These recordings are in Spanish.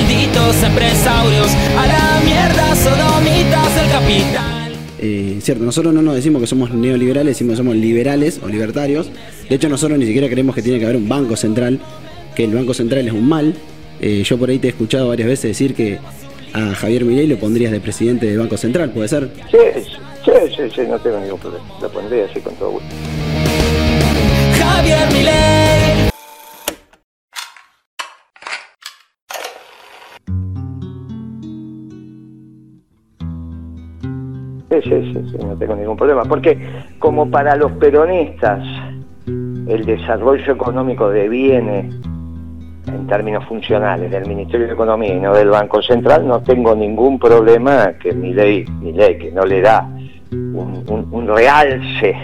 malditos empresarios, a la mierda sodomitas del capital. Eh, cierto, nosotros no nos decimos que somos neoliberales, decimos que somos liberales o libertarios. De hecho, nosotros ni siquiera creemos que tiene que haber un banco central, que el banco central es un mal. Eh, yo por ahí te he escuchado varias veces decir que a Javier Milei lo pondrías de presidente del Banco Central, ¿puede ser? Sí, sí, sí, sí, no tengo ningún problema. Lo pondría así con todo gusto. Javier Milei. Sí, sí, no tengo ningún problema. Porque como para los peronistas el desarrollo económico deviene en términos funcionales del Ministerio de Economía y no del Banco Central, no tengo ningún problema que mi ley, mi ley que no le da un- un realce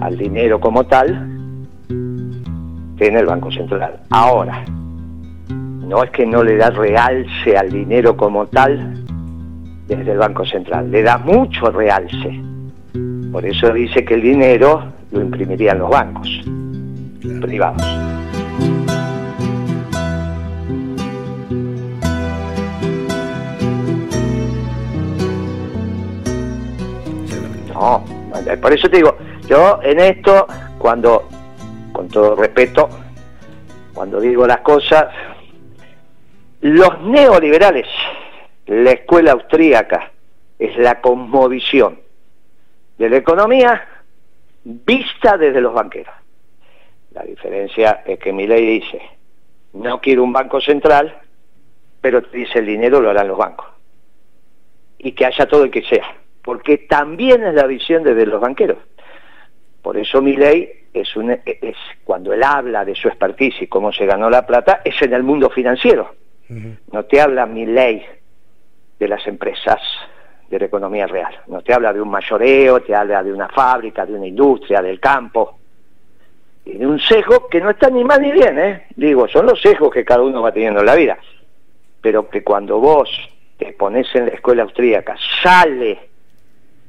al dinero como tal, tiene el Banco Central. Ahora, no es que no le da realce al dinero como tal desde el Banco Central, le da mucho realce. Por eso dice que el dinero lo imprimirían los bancos privados. No, por eso te digo, yo en esto, cuando, con todo respeto, cuando digo las cosas, los neoliberales, la escuela austríaca, es la cosmovisión de la economía vista desde los banqueros. La diferencia es que mi ley dice, no quiero un banco central, pero te dice el dinero lo harán los bancos. Y que haya todo el que sea, porque también es la visión desde los banqueros. Por eso mi ley es, un, es cuando él habla de su expertise y cómo se ganó la plata, es en el mundo financiero. No te habla mi ley de las empresas de la economía real. No te habla de un mayoreo, te habla de una fábrica, de una industria, del campo. Y de un sesgo que no está ni mal ni bien, ¿eh? Digo, son los sesgos que cada uno va teniendo en la vida. Pero que cuando vos te pones en la escuela austríaca, sale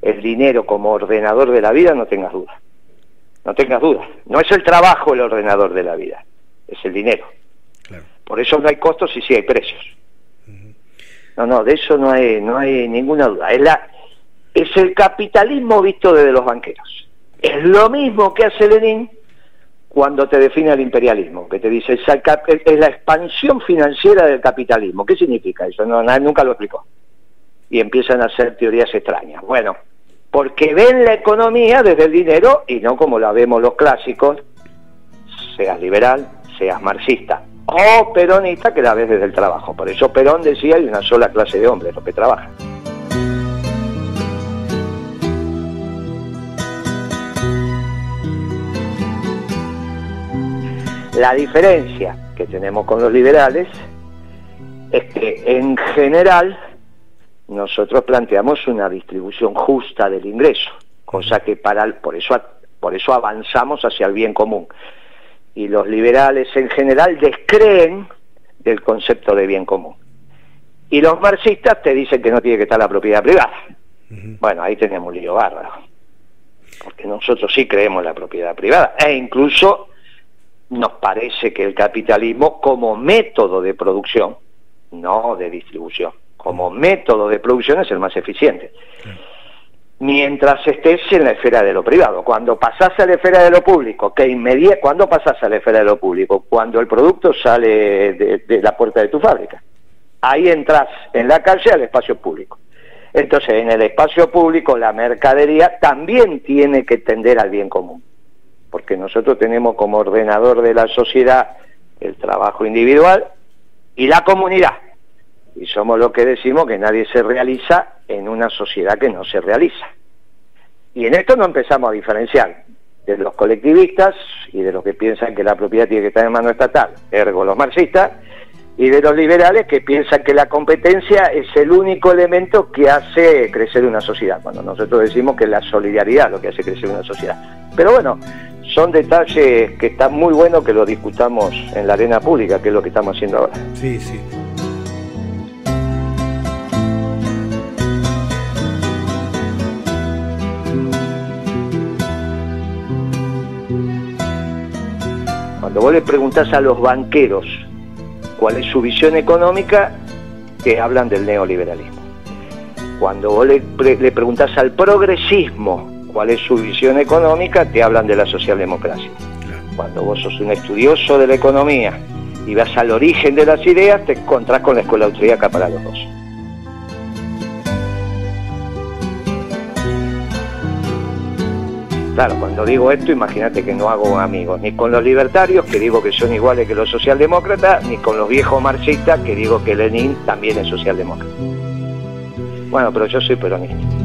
el dinero como ordenador de la vida, no tengas duda. No tengas duda. No es el trabajo el ordenador de la vida, es el dinero. Por eso no hay costos y sí hay precios. No, no, de eso no hay, no hay ninguna duda. Es, la, es el capitalismo visto desde los banqueros. Es lo mismo que hace Lenin cuando te define el imperialismo, que te dice es, la expansión financiera del capitalismo. ¿Qué significa eso? No, nunca lo explicó. Y empiezan a hacer teorías extrañas. Bueno, porque ven la economía desde el dinero y no como la vemos los clásicos, seas liberal, seas marxista o peronista, que la ves desde el trabajo. Por eso Perón decía hay una sola clase de hombres, los que trabajan. La diferencia que tenemos con los liberales es que en general nosotros planteamos una distribución justa del ingreso, cosa que para por eso por eso avanzamos hacia el bien común. Y los liberales en general descreen del concepto de bien común. Y los marxistas te dicen que no tiene que estar la propiedad privada. Bueno, ahí tenemos un lío bárbaro. Porque nosotros sí creemos en la propiedad privada. E incluso nos parece que el capitalismo como método de producción, no de distribución, como método de producción es el más eficiente. Mientras estés en la esfera de lo privado. Cuando pasás a la esfera de lo público, que inmedia, ¿cuándo pasás a la esfera de lo público? Cuando el producto sale de, de la puerta de tu fábrica. Ahí entras en la calle al espacio público. Entonces, en el espacio público, la mercadería también tiene que tender al bien común porque nosotros tenemos como ordenador de la sociedad el trabajo individual y la comunidad. Y somos los que decimos que nadie se realiza en una sociedad que no se realiza. Y en esto no empezamos a diferenciar de los colectivistas y de los que piensan que la propiedad tiene que estar en mano estatal, ergo los marxistas, y de los liberales que piensan que la competencia es el único elemento que hace crecer una sociedad, cuando nosotros decimos que la solidaridad es lo que hace crecer una sociedad. Pero bueno, son detalles que están muy buenos que lo discutamos en la arena pública, que es lo que estamos haciendo ahora. Sí, sí. Cuando vos le preguntás a los banqueros cuál es su visión económica, te hablan del neoliberalismo. Cuando vos le, le preguntás al progresismo cuál es su visión económica, te hablan de la socialdemocracia. Cuando vos sos un estudioso de la economía y vas al origen de las ideas, te encontrás con la escuela austríaca para los dos. Claro, cuando digo esto, imagínate que no hago amigos, ni con los libertarios, que digo que son iguales que los socialdemócratas, ni con los viejos marxistas, que digo que Lenin también es socialdemócrata. Bueno, pero yo soy peronista.